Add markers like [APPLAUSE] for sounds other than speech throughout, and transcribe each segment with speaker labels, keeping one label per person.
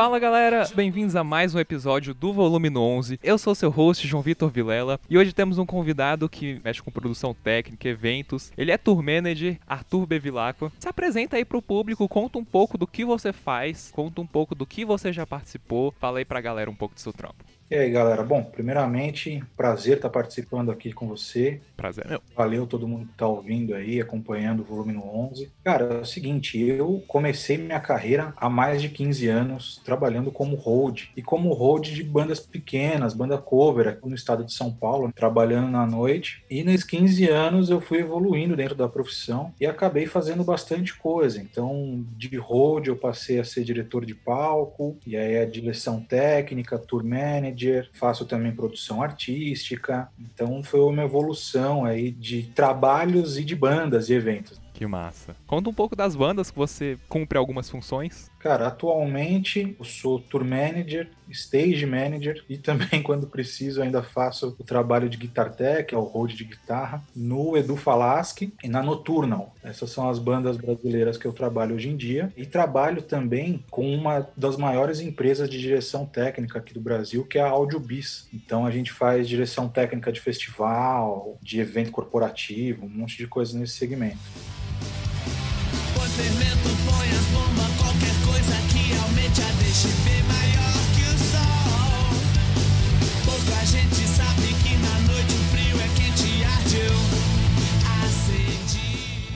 Speaker 1: Fala galera, bem-vindos a mais um episódio do Volume 11. Eu sou seu host, João Vitor Vilela, e hoje temos um convidado que mexe com produção técnica, eventos. Ele é tour manager, Arthur Bevilacqua. Se apresenta aí pro público, conta um pouco do que você faz, conta um pouco do que você já participou, fala aí pra galera um pouco do seu trampo.
Speaker 2: E aí, galera? Bom, primeiramente, prazer estar participando aqui com você.
Speaker 1: Prazer, meu.
Speaker 2: Valeu todo mundo que está ouvindo aí, acompanhando o volume no 11. Cara, é o seguinte, eu comecei minha carreira há mais de 15 anos trabalhando como hold e como hold de bandas pequenas, banda cover aqui no estado de São Paulo, trabalhando na noite. E nesses 15 anos eu fui evoluindo dentro da profissão e acabei fazendo bastante coisa. Então, de hold eu passei a ser diretor de palco, e aí a direção técnica, tour manager, manager, faço também produção artística. Então foi uma evolução aí de trabalhos e de bandas e eventos.
Speaker 1: Que massa. Conta um pouco das bandas que você cumpre algumas funções.
Speaker 2: Cara, atualmente eu sou tour manager, stage manager e também, [LAUGHS] quando preciso, ainda faço o trabalho de guitar tech, é o hold de guitarra, no Edu Falaschi e na Nocturnal. Essas são as bandas brasileiras que eu trabalho hoje em dia. E trabalho também com uma das maiores empresas de direção técnica aqui do Brasil, que é a AudioBis. Então a gente faz direção técnica de festival, de evento corporativo, um monte de coisa nesse segmento fermento, põe as qualquer coisa que aumente a bem maior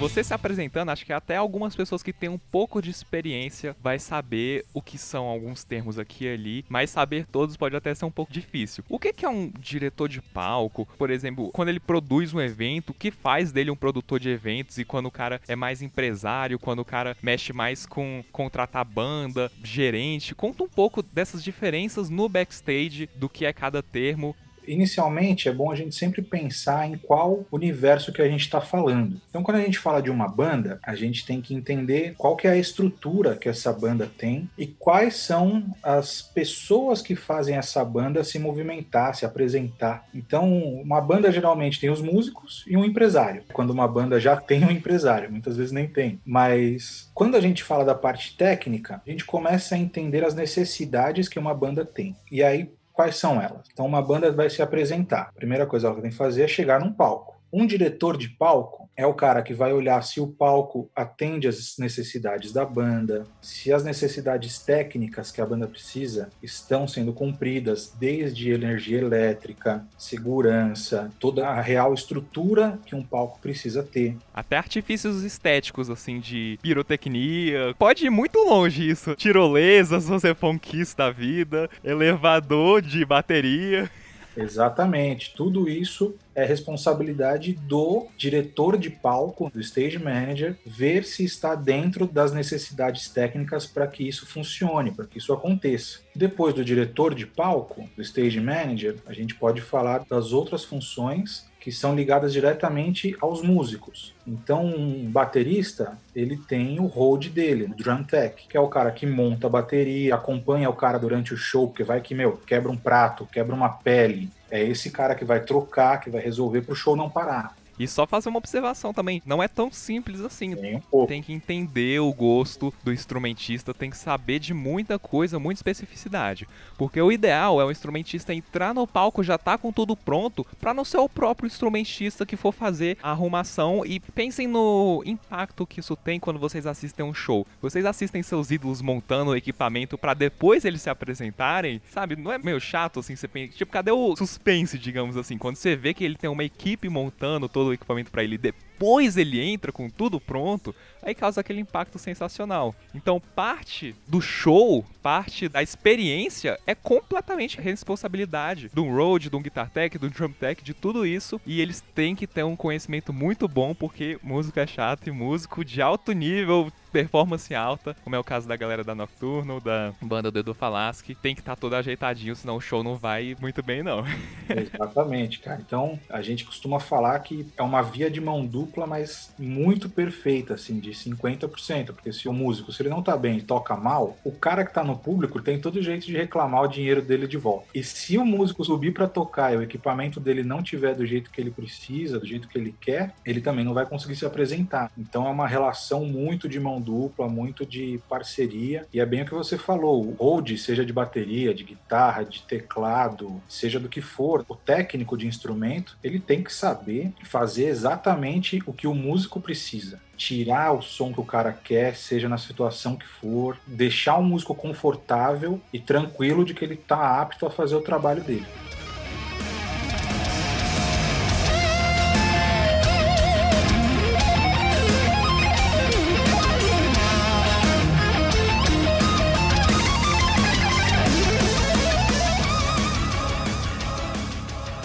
Speaker 1: você se apresentando, acho que até algumas pessoas que têm um pouco de experiência vai saber o que são alguns termos aqui e ali, mas saber todos pode até ser um pouco difícil. O que é um diretor de palco? Por exemplo, quando ele produz um evento, o que faz dele um produtor de eventos? E quando o cara é mais empresário, quando o cara mexe mais com contratar banda, gerente? Conta um pouco dessas diferenças no backstage do que é cada termo
Speaker 2: inicialmente é bom a gente sempre pensar em qual universo que a gente está falando. Então, quando a gente fala de uma banda, a gente tem que entender qual que é a estrutura que essa banda tem e quais são as pessoas que fazem essa banda se movimentar, se apresentar. Então, uma banda geralmente tem os músicos e um empresário. Quando uma banda já tem um empresário, muitas vezes nem tem. Mas quando a gente fala da parte técnica, a gente começa a entender as necessidades que uma banda tem. E aí Quais são elas? Então, uma banda vai se apresentar. A primeira coisa que ela tem que fazer é chegar num palco. Um diretor de palco é o cara que vai olhar se o palco atende às necessidades da banda, se as necessidades técnicas que a banda precisa estão sendo cumpridas, desde energia elétrica, segurança, toda a real estrutura que um palco precisa ter.
Speaker 1: Até artifícios estéticos, assim, de pirotecnia. Pode ir muito longe isso. Tirolesas, você for um kiss da vida, elevador de bateria.
Speaker 2: Exatamente. Tudo isso é responsabilidade do diretor de palco, do stage manager, ver se está dentro das necessidades técnicas para que isso funcione, para que isso aconteça. Depois do diretor de palco, do stage manager, a gente pode falar das outras funções que são ligadas diretamente aos músicos. Então, um baterista, ele tem o hold dele, o drum tech, que é o cara que monta a bateria, acompanha o cara durante o show, porque vai que, meu, quebra um prato, quebra uma pele. É esse cara que vai trocar, que vai resolver para o show não parar.
Speaker 1: E só fazer uma observação também, não é tão simples assim.
Speaker 2: Tem, um
Speaker 1: tem que entender o gosto do instrumentista, tem que saber de muita coisa, muita especificidade. Porque o ideal é o instrumentista entrar no palco já tá com tudo pronto, para não ser o próprio instrumentista que for fazer a arrumação e pensem no impacto que isso tem quando vocês assistem um show. Vocês assistem seus ídolos montando o equipamento para depois eles se apresentarem, sabe? Não é meio chato assim, você pensa, tipo, cadê o suspense, digamos assim, quando você vê que ele tem uma equipe montando todo todo o equipamento para ele depois ele entra com tudo pronto, aí causa aquele impacto sensacional. Então, parte do show, parte da experiência é completamente responsabilidade do road, do guitar tech, do drum tech, de tudo isso, e eles têm que ter um conhecimento muito bom porque músico é chato e músico de alto nível performance alta, como é o caso da galera da Nocturno, da banda do Edu Falaschi, tem que estar tá todo ajeitadinho, senão o show não vai muito bem, não. [LAUGHS]
Speaker 2: Exatamente, cara. Então, a gente costuma falar que é uma via de mão dupla, mas muito perfeita, assim, de 50%, porque se o músico, se ele não tá bem e toca mal, o cara que tá no público tem todo jeito de reclamar o dinheiro dele de volta. E se o músico subir para tocar e o equipamento dele não tiver do jeito que ele precisa, do jeito que ele quer, ele também não vai conseguir se apresentar. Então é uma relação muito de mão dupla, muito de parceria. E é bem o que você falou, o hold, seja de bateria, de guitarra, de teclado, seja do que for, o técnico de instrumento, ele tem que saber fazer exatamente o que o músico precisa tirar o som que o cara quer, seja na situação que for, deixar o músico confortável e tranquilo de que ele está apto a fazer o trabalho dele.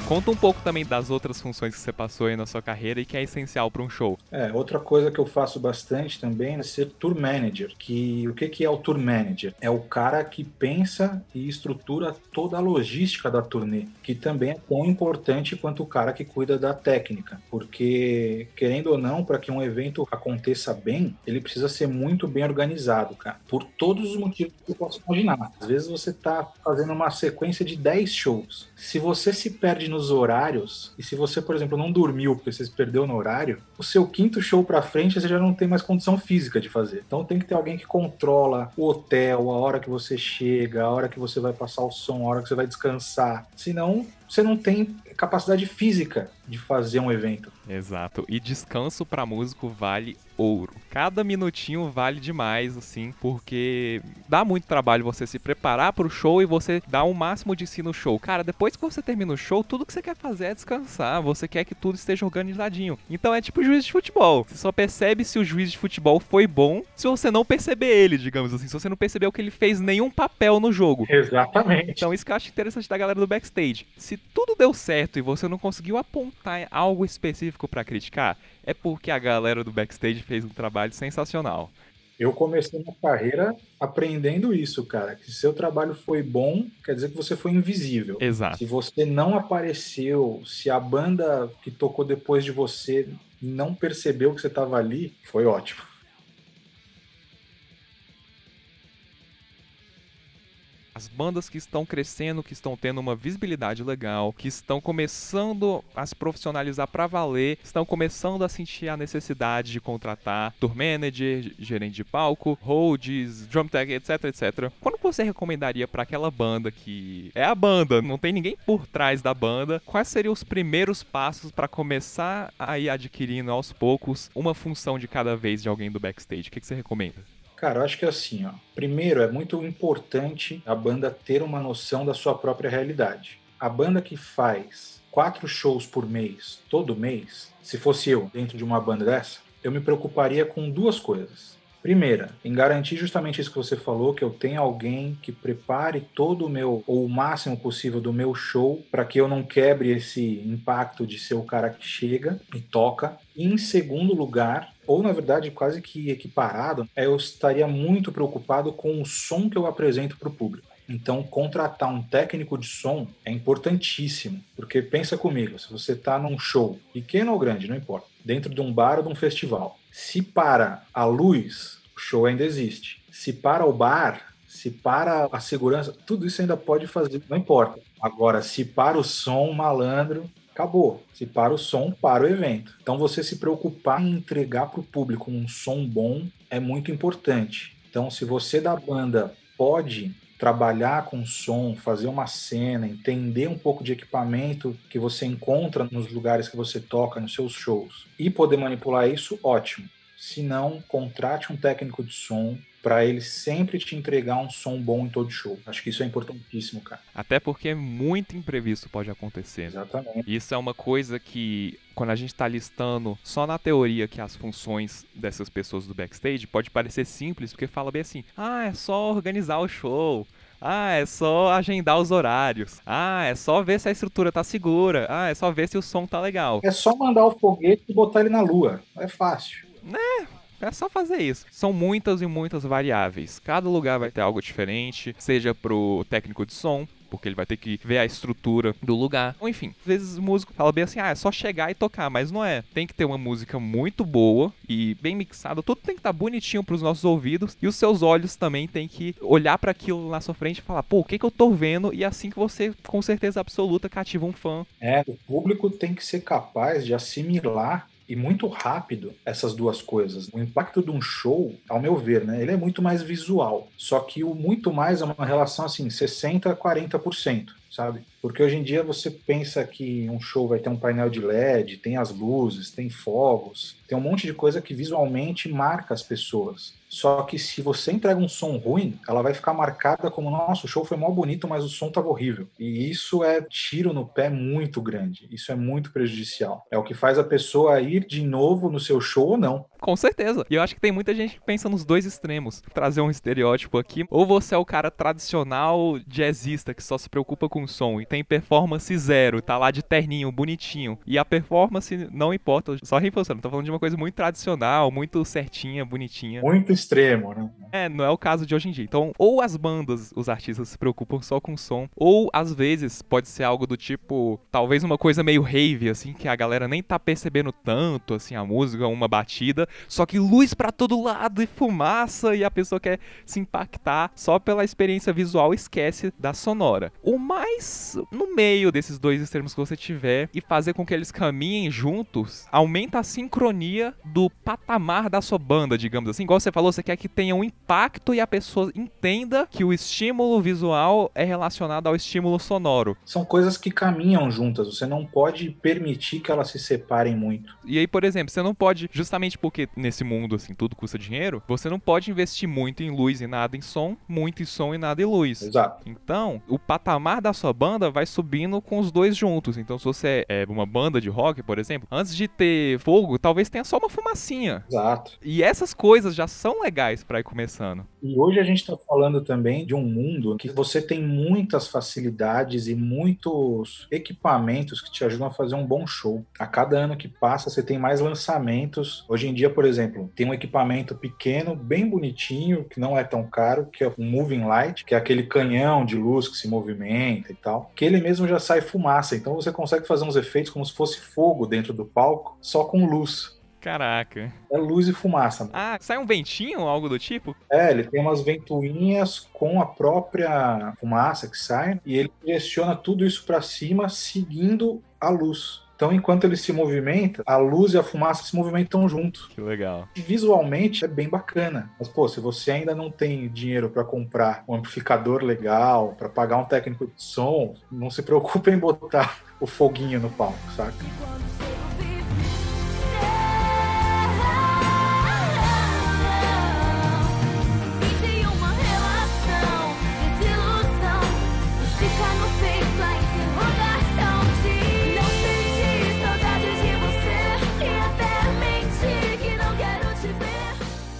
Speaker 1: Conta um pouco também das outras funções que você passou aí na sua carreira e que é essencial para um show.
Speaker 2: É, outra coisa que eu faço bastante também é ser tour manager. Que o que, que é o tour manager? É o cara que pensa e estrutura toda a logística da turnê, que também é tão importante quanto o cara que cuida da técnica, porque querendo ou não, para que um evento aconteça bem, ele precisa ser muito bem organizado, cara, por todos os motivos que eu posso imaginar. Às vezes você está fazendo uma sequência de 10 shows. Se você se perde no nos horários, e se você, por exemplo, não dormiu porque você se perdeu no horário, o seu quinto show para frente você já não tem mais condição física de fazer. Então tem que ter alguém que controla o hotel, a hora que você chega, a hora que você vai passar o som, a hora que você vai descansar. Senão, você não tem capacidade física de fazer um evento.
Speaker 1: Exato. E descanso para músico vale ouro. Cada minutinho vale demais, assim, porque dá muito trabalho você se preparar para o show e você dar o máximo de si no show. Cara, depois que você termina o show, tudo que você quer fazer é descansar. Você quer que tudo esteja organizadinho. Então é tipo juiz de futebol. Você só percebe se o juiz de futebol foi bom se você não perceber ele, digamos assim. Se você não percebeu que ele fez nenhum papel no jogo.
Speaker 2: Exatamente.
Speaker 1: Então isso que eu acho interessante da galera do backstage. Se tudo deu certo e você não conseguiu apontar algo específico para criticar, é porque a galera do backstage fez um trabalho sensacional.
Speaker 2: Eu comecei minha carreira aprendendo isso, cara. Que se seu trabalho foi bom, quer dizer que você foi invisível.
Speaker 1: Exato.
Speaker 2: Se você não apareceu, se a banda que tocou depois de você não percebeu que você estava ali, foi ótimo.
Speaker 1: As bandas que estão crescendo, que estão tendo uma visibilidade legal, que estão começando a se profissionalizar para valer, estão começando a sentir a necessidade de contratar tour manager, gerente de palco, holds, drum tech, etc, etc. Quando você recomendaria para aquela banda que é a banda, não tem ninguém por trás da banda, quais seriam os primeiros passos para começar a ir adquirindo aos poucos uma função de cada vez de alguém do backstage? O que, que você recomenda?
Speaker 2: Cara, eu acho que é assim, ó. Primeiro, é muito importante a banda ter uma noção da sua própria realidade. A banda que faz quatro shows por mês, todo mês, se fosse eu dentro de uma banda dessa, eu me preocuparia com duas coisas. Primeira, em garantir justamente isso que você falou, que eu tenha alguém que prepare todo o meu, ou o máximo possível do meu show, para que eu não quebre esse impacto de ser o cara que chega e toca. E em segundo lugar, ou na verdade quase que equiparado, é eu estaria muito preocupado com o som que eu apresento para o público. Então, contratar um técnico de som é importantíssimo, porque pensa comigo, se você está num show, pequeno ou grande, não importa, dentro de um bar ou de um festival, se para a luz, o show ainda existe. Se para o bar, se para a segurança, tudo isso ainda pode fazer, não importa. Agora, se para o som, malandro, acabou. Se para o som, para o evento. Então você se preocupar em entregar para o público um som bom é muito importante. Então, se você da banda pode trabalhar com som, fazer uma cena, entender um pouco de equipamento que você encontra nos lugares que você toca, nos seus shows, e poder manipular isso, ótimo. Se não, contrate um técnico de som, para ele sempre te entregar um som bom em todo show. Acho que isso é importantíssimo, cara.
Speaker 1: Até porque muito imprevisto pode acontecer.
Speaker 2: Exatamente.
Speaker 1: Isso é uma coisa que quando a gente está listando só na teoria que as funções dessas pessoas do backstage pode parecer simples, porque fala bem assim: "Ah, é só organizar o show". Ah, é só agendar os horários. Ah, é só ver se a estrutura tá segura. Ah, é só ver se o som tá legal.
Speaker 2: É só mandar o foguete e botar ele na lua. É fácil.
Speaker 1: Né? É só fazer isso. São muitas e muitas variáveis. Cada lugar vai ter algo diferente, seja pro técnico de som, porque ele vai ter que ver a estrutura do lugar. Ou enfim, às vezes o músico fala bem assim: ah, é só chegar e tocar, mas não é. Tem que ter uma música muito boa e bem mixada, tudo tem que estar tá bonitinho para os nossos ouvidos e os seus olhos também tem que olhar para aquilo na sua frente e falar: pô, o que, que eu tô vendo? E assim que você, com certeza absoluta, cativa um fã.
Speaker 2: É, o público tem que ser capaz de assimilar e muito rápido essas duas coisas. O impacto de um show, ao meu ver, né, ele é muito mais visual. Só que o muito mais é uma relação assim, 60 a 40% sabe? Porque hoje em dia você pensa que um show vai ter um painel de LED, tem as luzes, tem fogos, tem um monte de coisa que visualmente marca as pessoas. Só que se você entrega um som ruim, ela vai ficar marcada como, nossa, o show foi mal bonito, mas o som tava horrível. E isso é tiro no pé muito grande. Isso é muito prejudicial. É o que faz a pessoa ir de novo no seu show ou não.
Speaker 1: Com certeza. E eu acho que tem muita gente que pensa nos dois extremos. Trazer um estereótipo aqui. Ou você é o cara tradicional jazzista que só se preocupa com o som e tem performance zero, tá lá de terninho, bonitinho. E a performance não importa. Só reforçando, tô falando de uma coisa muito tradicional, muito certinha, bonitinha.
Speaker 2: Muito extremo, né?
Speaker 1: É, não é o caso de hoje em dia. Então, ou as bandas, os artistas se preocupam só com som, ou às vezes pode ser algo do tipo, talvez uma coisa meio rave, assim, que a galera nem tá percebendo tanto, assim, a música, uma batida, só que luz para todo lado e fumaça e a pessoa quer se impactar só pela experiência visual, esquece da sonora. O mais no meio desses dois extremos que você tiver e fazer com que eles caminhem juntos, aumenta a sincronia do patamar da sua banda, digamos assim. Igual você falou, você quer que tenha um impacto e a pessoa entenda que o estímulo visual é relacionado ao estímulo sonoro.
Speaker 2: São coisas que caminham juntas, você não pode permitir que elas se separem muito.
Speaker 1: E aí, por exemplo, você não pode, justamente porque nesse mundo assim tudo custa dinheiro, você não pode investir muito em luz e nada em som, muito em som e nada em luz.
Speaker 2: Exato.
Speaker 1: Então, o patamar da sua banda vai subindo com os dois juntos. Então, se você é uma banda de rock, por exemplo, antes de ter fogo, talvez tenha só uma fumacinha.
Speaker 2: Exato.
Speaker 1: E essas coisas já são legais para ir começando.
Speaker 2: E hoje a gente está falando também de um mundo que você tem muitas facilidades e muitos equipamentos que te ajudam a fazer um bom show. A cada ano que passa, você tem mais lançamentos. Hoje em dia, por exemplo, tem um equipamento pequeno, bem bonitinho, que não é tão caro, que é o Moving Light, que é aquele canhão de luz que se movimenta e tal, que ele mesmo já sai fumaça. Então você consegue fazer uns efeitos como se fosse fogo dentro do palco, só com luz.
Speaker 1: Caraca.
Speaker 2: É luz e fumaça.
Speaker 1: Ah, sai um ventinho, algo do tipo?
Speaker 2: É, ele tem umas ventoinhas com a própria fumaça que sai e ele direciona tudo isso para cima seguindo a luz. Então, enquanto ele se movimenta, a luz e a fumaça se movimentam juntos.
Speaker 1: Que legal.
Speaker 2: Visualmente é bem bacana. Mas, pô, se você ainda não tem dinheiro para comprar um amplificador legal, para pagar um técnico de som, não se preocupe em botar o foguinho no palco, saca?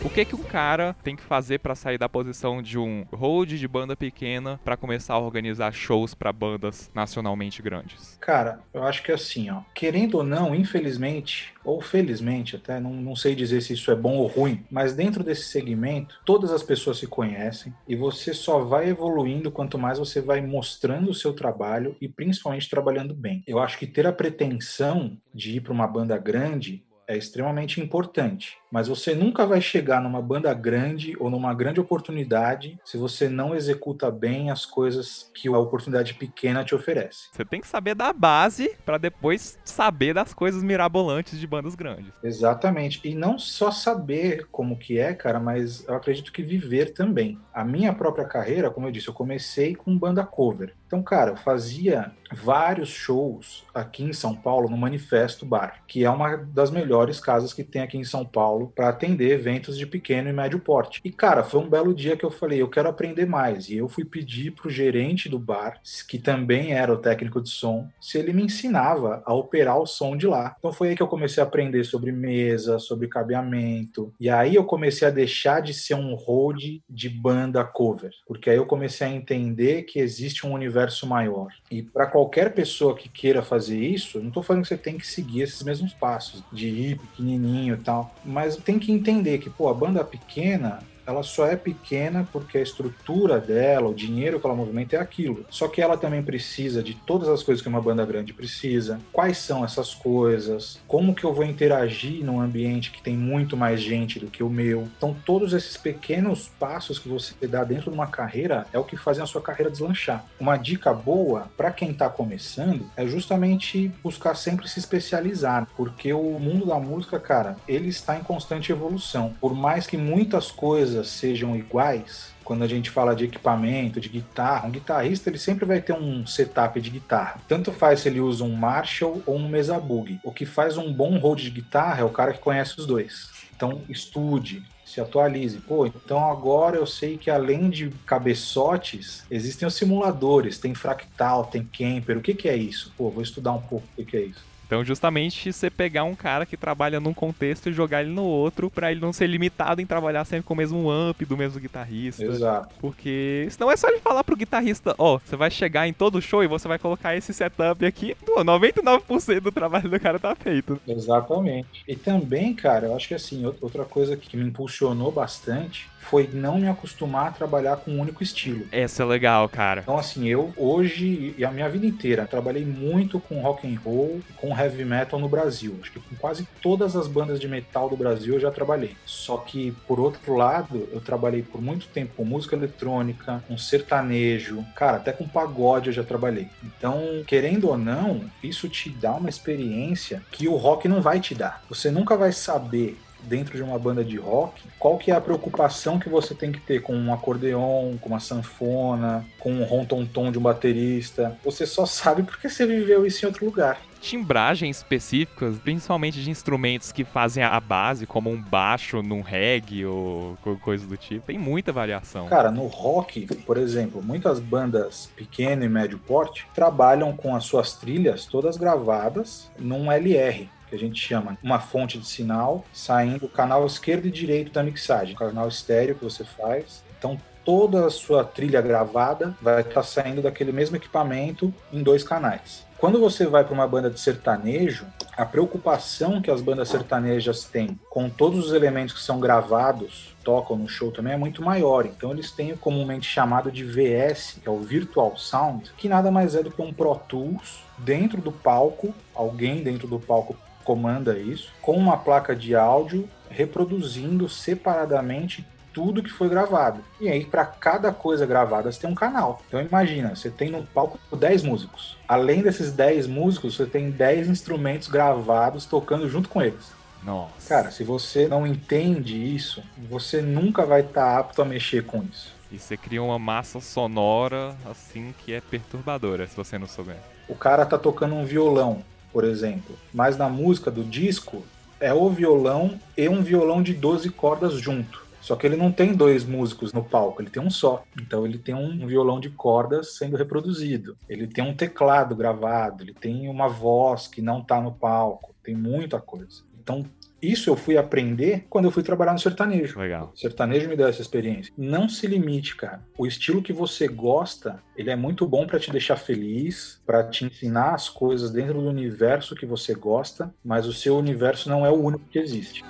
Speaker 1: O que que um cara tem que fazer para sair da posição de um hold de banda pequena para começar a organizar shows para bandas nacionalmente grandes?
Speaker 2: Cara, eu acho que é assim, ó. Querendo ou não, infelizmente, ou felizmente até, não, não sei dizer se isso é bom ou ruim, mas dentro desse segmento, todas as pessoas se conhecem e você só vai evoluindo quanto mais você vai mostrando o seu trabalho e principalmente trabalhando bem. Eu acho que ter a pretensão de ir para uma banda grande é extremamente importante. Mas você nunca vai chegar numa banda grande ou numa grande oportunidade se você não executa bem as coisas que a oportunidade pequena te oferece.
Speaker 1: Você tem que saber da base para depois saber das coisas mirabolantes de bandas grandes.
Speaker 2: Exatamente. E não só saber como que é, cara, mas eu acredito que viver também. A minha própria carreira, como eu disse, eu comecei com banda cover. Então, cara, eu fazia vários shows aqui em São Paulo no Manifesto Bar, que é uma das melhores casas que tem aqui em São Paulo Paulo para atender eventos de pequeno e médio porte. E cara, foi um belo dia que eu falei, eu quero aprender mais. E eu fui pedir pro gerente do bar, que também era o técnico de som, se ele me ensinava a operar o som de lá. Então foi aí que eu comecei a aprender sobre mesa, sobre cabeamento. E aí eu comecei a deixar de ser um hold de banda cover, porque aí eu comecei a entender que existe um universo maior. E para qualquer pessoa que queira fazer isso, não tô falando que você tem que seguir esses mesmos passos de ir pequenininho e tal, mas mas tem que entender que, pô, a banda pequena, ela só é pequena porque a estrutura dela, o dinheiro que ela movimenta é aquilo. Só que ela também precisa de todas as coisas que uma banda grande precisa. Quais são essas coisas? Como que eu vou interagir num ambiente que tem muito mais gente do que o meu? Então, todos esses pequenos passos que você dá dentro de uma carreira é o que fazem a sua carreira deslanchar. Uma dica boa para quem está começando é justamente buscar sempre se especializar, porque o mundo da música, cara, ele está em constante evolução. Por mais que muitas coisas sejam iguais, quando a gente fala de equipamento, de guitarra, um guitarrista ele sempre vai ter um setup de guitarra. Tanto faz se ele usa um Marshall ou um Mesa Boogie. O que faz um bom hold de guitarra é o cara que conhece os dois. Então estude, se atualize. Pô, então agora eu sei que além de cabeçotes, existem os simuladores, tem fractal, tem camper. O que, que é isso? Pô, vou estudar um pouco o que, que é isso.
Speaker 1: Então, justamente você pegar um cara que trabalha num contexto e jogar ele no outro, para ele não ser limitado em trabalhar sempre com o mesmo amp do mesmo guitarrista.
Speaker 2: Exato.
Speaker 1: Porque senão é só ele falar pro guitarrista: Ó, oh, você vai chegar em todo show e você vai colocar esse setup aqui. Pô, 99% do trabalho do cara tá feito.
Speaker 2: Exatamente. E também, cara, eu acho que assim, outra coisa que me impulsionou bastante foi não me acostumar a trabalhar com um único estilo.
Speaker 1: Essa é legal, cara.
Speaker 2: Então, assim, eu hoje e a minha vida inteira trabalhei muito com rock and roll, com heavy metal no Brasil. Acho que com quase todas as bandas de metal do Brasil eu já trabalhei. Só que, por outro lado, eu trabalhei por muito tempo com música eletrônica, com sertanejo, cara, até com pagode eu já trabalhei. Então, querendo ou não, isso te dá uma experiência que o rock não vai te dar. Você nunca vai saber dentro de uma banda de rock, qual que é a preocupação que você tem que ter com um acordeon, com uma sanfona, com um ronton-tom de um baterista. Você só sabe porque você viveu isso em outro lugar
Speaker 1: timbragens específicas, principalmente de instrumentos que fazem a base, como um baixo num reggae ou coisa do tipo. Tem muita variação.
Speaker 2: Cara, no rock, por exemplo, muitas bandas pequeno e médio porte trabalham com as suas trilhas todas gravadas num LR, que a gente chama uma fonte de sinal saindo do canal esquerdo e direito da mixagem, canal estéreo que você faz. Então toda a sua trilha gravada vai estar saindo daquele mesmo equipamento em dois canais. Quando você vai para uma banda de sertanejo, a preocupação que as bandas sertanejas têm com todos os elementos que são gravados, tocam no show também, é muito maior. Então eles têm o comumente chamado de VS, que é o Virtual Sound, que nada mais é do que um Pro Tools dentro do palco, alguém dentro do palco comanda isso, com uma placa de áudio reproduzindo separadamente tudo que foi gravado. E aí, para cada coisa gravada, você tem um canal. Então, imagina, você tem no palco 10 músicos. Além desses 10 músicos, você tem 10 instrumentos gravados tocando junto com eles.
Speaker 1: Nossa.
Speaker 2: Cara, se você não entende isso, você nunca vai estar tá apto a mexer com isso.
Speaker 1: E você cria uma massa sonora assim que é perturbadora, se você não souber.
Speaker 2: O cara tá tocando um violão por exemplo. Mas na música do disco é o violão e um violão de 12 cordas junto. Só que ele não tem dois músicos no palco, ele tem um só. Então ele tem um violão de cordas sendo reproduzido. Ele tem um teclado gravado, ele tem uma voz que não está no palco, tem muita coisa. Então isso eu fui aprender quando eu fui trabalhar no sertanejo.
Speaker 1: Legal.
Speaker 2: O sertanejo me deu essa experiência. Não se limite, cara. O estilo que você gosta, ele é muito bom para te deixar feliz, para te ensinar as coisas dentro do universo que você gosta, mas o seu universo não é o único que existe.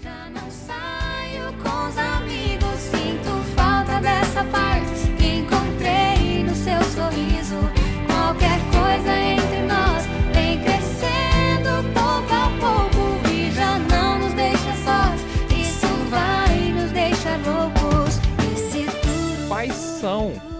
Speaker 2: Já não saio com os amigos, sinto falta dessa parte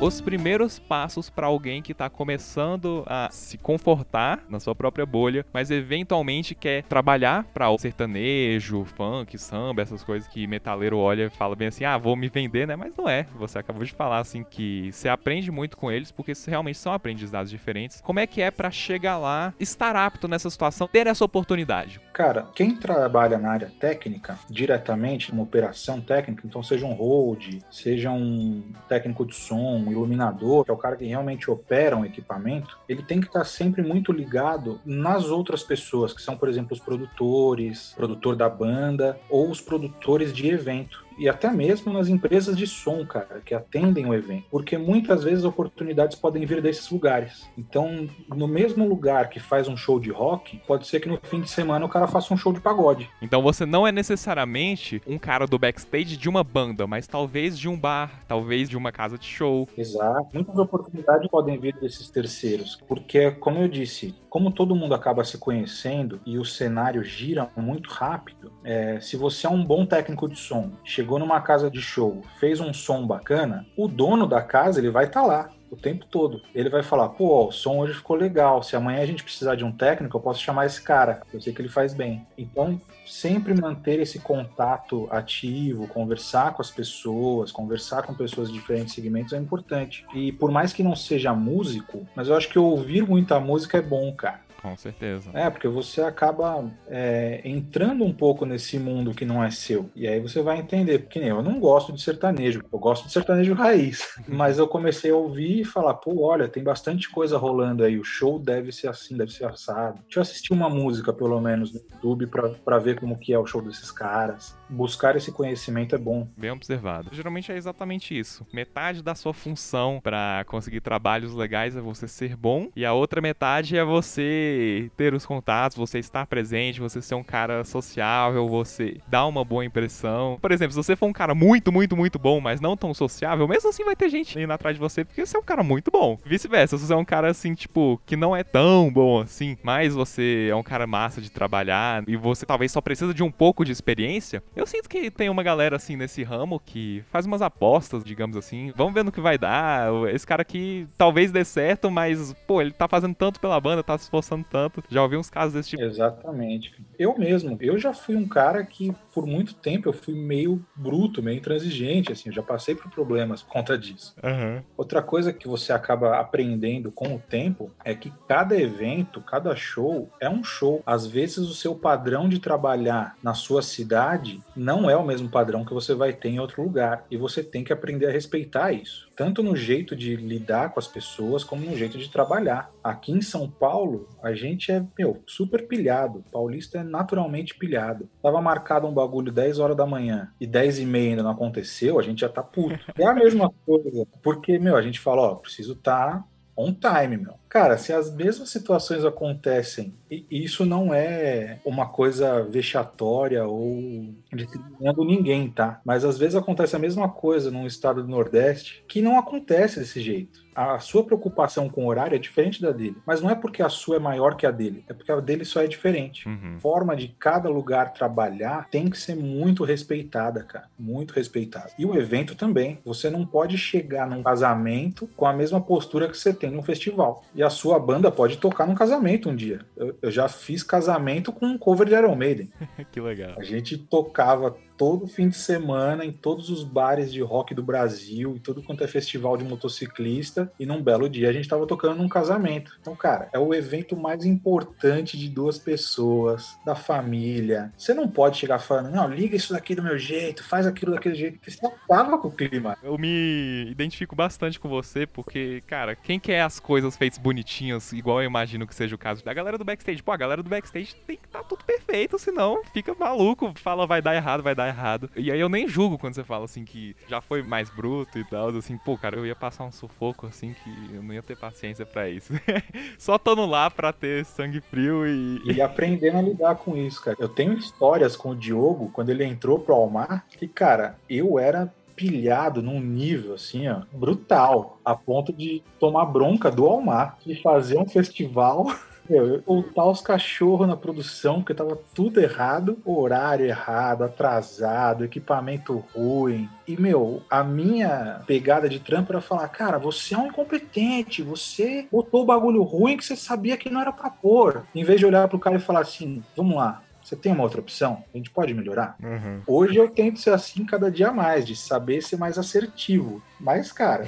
Speaker 1: os primeiros passos para alguém que está começando a se confortar na sua própria bolha, mas eventualmente quer trabalhar para o sertanejo, funk, samba, essas coisas que metaleiro olha e fala bem assim: "Ah, vou me vender", né? Mas não é. Você acabou de falar assim que você aprende muito com eles porque realmente são aprendizados diferentes. Como é que é para chegar lá, estar apto nessa situação, ter essa oportunidade?
Speaker 2: Cara, quem trabalha na área técnica, diretamente, numa operação técnica, então seja um hold, seja um técnico de som, um iluminador, que é o cara que realmente opera um equipamento, ele tem que estar sempre muito ligado nas outras pessoas, que são, por exemplo, os produtores, produtor da banda ou os produtores de evento. E até mesmo nas empresas de som, cara, que atendem o evento. Porque muitas vezes oportunidades podem vir desses lugares. Então, no mesmo lugar que faz um show de rock, pode ser que no fim de semana o cara faça um show de pagode.
Speaker 1: Então você não é necessariamente um cara do backstage de uma banda, mas talvez de um bar, talvez de uma casa de show.
Speaker 2: Exato. Muitas oportunidades podem vir desses terceiros. Porque, como eu disse, como todo mundo acaba se conhecendo e o cenário gira muito rápido, é, se você é um bom técnico de som, chegou numa casa de show, fez um som bacana, o dono da casa ele vai estar tá lá o tempo todo. Ele vai falar, pô, ó, o som hoje ficou legal. Se amanhã a gente precisar de um técnico, eu posso chamar esse cara. Eu sei que ele faz bem. Então, sempre manter esse contato ativo, conversar com as pessoas, conversar com pessoas de diferentes segmentos é importante. E por mais que não seja músico, mas eu acho que ouvir muita música é bom, cara.
Speaker 1: Com certeza.
Speaker 2: É, porque você acaba é, entrando um pouco nesse mundo que não é seu. E aí você vai entender. Porque nem eu não gosto de sertanejo, eu gosto de sertanejo raiz. [LAUGHS] Mas eu comecei a ouvir e falar, pô, olha, tem bastante coisa rolando aí. O show deve ser assim, deve ser assado. Deixa eu assistir uma música, pelo menos, no YouTube para ver como que é o show desses caras. Buscar esse conhecimento é bom.
Speaker 1: Bem observado. Geralmente é exatamente isso. Metade da sua função para conseguir trabalhos legais é você ser bom, e a outra metade é você ter os contatos, você estar presente, você ser um cara sociável, você dar uma boa impressão. Por exemplo, se você for um cara muito, muito, muito bom, mas não tão sociável, mesmo assim vai ter gente indo atrás de você porque você é um cara muito bom. Vice-versa, se você é um cara assim, tipo, que não é tão bom assim, mas você é um cara massa de trabalhar e você talvez só precisa de um pouco de experiência, eu sinto que tem uma galera assim nesse ramo que faz umas apostas, digamos assim. Vamos ver no que vai dar. Esse cara aqui talvez dê certo, mas, pô, ele tá fazendo tanto pela banda, tá se esforçando tanto. Já ouvi uns casos desse tipo.
Speaker 2: Exatamente. Eu mesmo, eu já fui um cara que por muito tempo eu fui meio bruto, meio intransigente, assim, eu já passei por problemas por conta disso.
Speaker 1: Uhum.
Speaker 2: Outra coisa que você acaba aprendendo com o tempo é que cada evento, cada show é um show. Às vezes o seu padrão de trabalhar na sua cidade não é o mesmo padrão que você vai ter em outro lugar e você tem que aprender a respeitar isso tanto no jeito de lidar com as pessoas, como no jeito de trabalhar. Aqui em São Paulo, a gente é, meu, super pilhado. Paulista é naturalmente pilhado. Tava marcado um bagulho 10 horas da manhã e 10 e meia ainda não aconteceu, a gente já tá puto. É a mesma coisa. Porque, meu, a gente fala, ó, preciso tá on time, meu. Cara, se as mesmas situações acontecem, e isso não é uma coisa vexatória ou discriminando ninguém, tá? Mas às vezes acontece a mesma coisa num estado do Nordeste que não acontece desse jeito a sua preocupação com o horário é diferente da dele. Mas não é porque a sua é maior que a dele, é porque a dele só é diferente.
Speaker 1: Uhum.
Speaker 2: A forma de cada lugar trabalhar tem que ser muito respeitada, cara. Muito respeitada. E o evento também. Você não pode chegar num casamento com a mesma postura que você tem num festival. E a sua banda pode tocar num casamento um dia. Eu, eu já fiz casamento com um cover de Iron Maiden. [LAUGHS]
Speaker 1: que legal.
Speaker 2: A gente tocava todo fim de semana em todos os bares de rock do Brasil e tudo quanto é festival de motociclista. E num belo dia a gente tava tocando num casamento. Então, cara, é o evento mais importante de duas pessoas, da família. Você não pode chegar falando, não, liga isso daqui do meu jeito, faz aquilo daquele jeito, porque você acaba com o clima.
Speaker 1: Eu me identifico bastante com você, porque, cara, quem quer as coisas feitas bonitinhas, igual eu imagino que seja o caso da galera do backstage? Pô, a galera do backstage tem que estar tá tudo perfeito, senão fica maluco, fala vai dar errado, vai dar errado. E aí eu nem julgo quando você fala assim que já foi mais bruto e tal, assim, pô, cara, eu ia passar um sufoco assim que eu não ia ter paciência para isso. [LAUGHS] Só tô lá pra ter sangue frio e.
Speaker 2: E aprendendo a lidar com isso, cara. Eu tenho histórias com o Diogo quando ele entrou pro Almar que, cara, eu era pilhado num nível assim, ó, brutal, a ponto de tomar bronca do Almar, de fazer um festival [LAUGHS] Meu, voltar os cachorros na produção, porque tava tudo errado, horário errado, atrasado, equipamento ruim. E, meu, a minha pegada de trampo era falar, cara, você é um incompetente, você botou o bagulho ruim que você sabia que não era pra pôr. Em vez de olhar pro cara e falar assim, vamos lá, você tem uma outra opção? A gente pode melhorar?
Speaker 1: Uhum.
Speaker 2: Hoje eu tento ser assim cada dia mais, de saber ser mais assertivo. Mas, cara,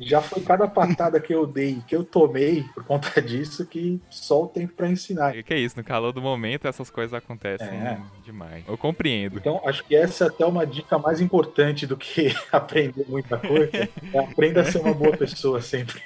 Speaker 2: já foi cada patada que eu dei, que eu tomei por conta [LAUGHS] disso, que só o tempo para ensinar.
Speaker 1: E que é isso, no calor do momento essas coisas acontecem é. demais. Eu compreendo.
Speaker 2: Então, acho que essa é até uma dica mais importante do que [LAUGHS] aprender muita coisa. É [LAUGHS] aprenda a ser uma boa pessoa sempre.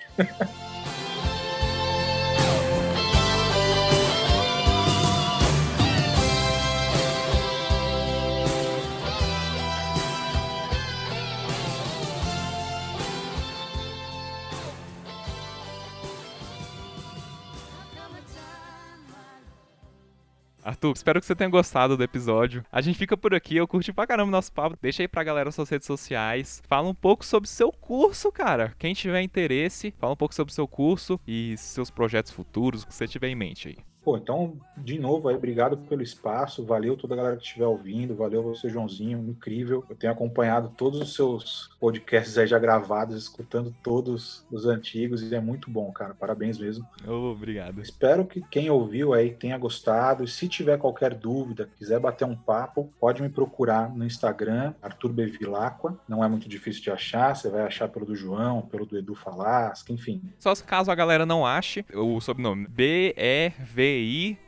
Speaker 1: Arthur, espero que você tenha gostado do episódio. A gente fica por aqui, eu curti pra caramba nosso papo. Deixa aí pra galera suas redes sociais. Fala um pouco sobre seu curso, cara. Quem tiver interesse, fala um pouco sobre seu curso e seus projetos futuros, o que você tiver em mente aí.
Speaker 2: Pô, então, de novo, aí, obrigado pelo espaço, valeu toda a galera que estiver ouvindo, valeu você, Joãozinho, incrível. Eu tenho acompanhado todos os seus podcasts aí já gravados, escutando todos os antigos, e é muito bom, cara. Parabéns mesmo.
Speaker 1: Obrigado.
Speaker 2: Espero que quem ouviu aí tenha gostado, e se tiver qualquer dúvida, quiser bater um papo, pode me procurar no Instagram, Arthur Bevilacqua. Não é muito difícil de achar, você vai achar pelo do João, pelo do Edu Falasca, enfim.
Speaker 1: Só caso a galera não ache, o sobrenome B-E-V B-I-L-A-C-Q-U-A.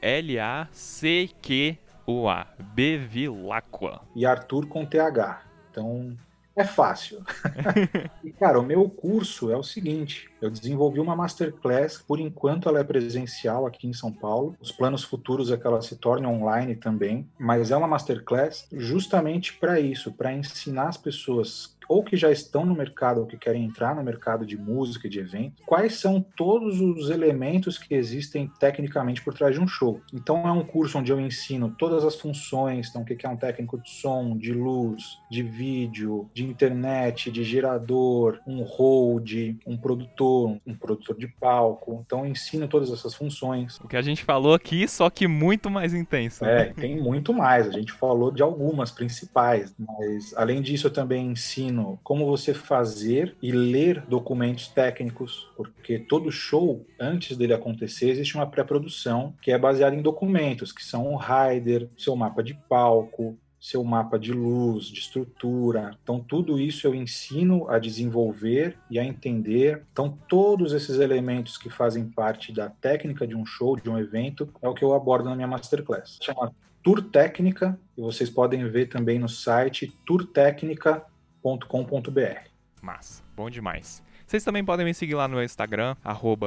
Speaker 1: Bevilacqua.
Speaker 2: E Arthur com TH. Então, é fácil. [LAUGHS] e, cara, o meu curso é o seguinte: eu desenvolvi uma masterclass, por enquanto ela é presencial aqui em São Paulo. Os planos futuros é que ela se torne online também, mas é uma masterclass justamente para isso, para ensinar as pessoas ou que já estão no mercado ou que querem entrar no mercado de música de evento, quais são todos os elementos que existem tecnicamente por trás de um show. Então é um curso onde eu ensino todas as funções, então o que é um técnico de som, de luz, de vídeo, de internet, de gerador, um hold, um produtor, um produtor de palco. Então eu ensino todas essas funções.
Speaker 1: O que a gente falou aqui, só que muito mais intenso.
Speaker 2: Né? É, tem muito mais. A gente falou de algumas principais, mas além disso eu também ensino ensino como você fazer e ler documentos técnicos, porque todo show, antes dele acontecer, existe uma pré-produção que é baseada em documentos, que são o rider, seu mapa de palco, seu mapa de luz, de estrutura. Então, tudo isso eu ensino a desenvolver e a entender. Então, todos esses elementos que fazem parte da técnica de um show, de um evento, é o que eu abordo na minha masterclass. Chama Tour Técnica, e vocês podem ver também no site tourtecnica.com jvrvilela.com.br.
Speaker 1: Massa, bom demais. Vocês também podem me seguir lá no Instagram,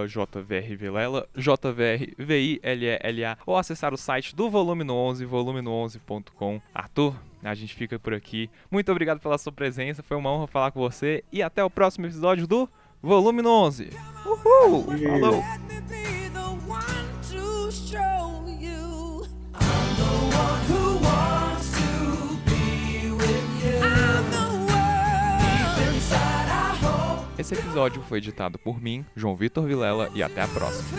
Speaker 1: jvrvilela, J-V-R-V-I-L-E-L-A, ou acessar o site do Volume no 11, volume11.com. Arthur, a gente fica por aqui. Muito obrigado pela sua presença, foi uma honra falar com você e até o próximo episódio do Volume no 11. Uhul! Falou! Esse episódio foi editado por mim, João Vitor Vilela, e até a próxima.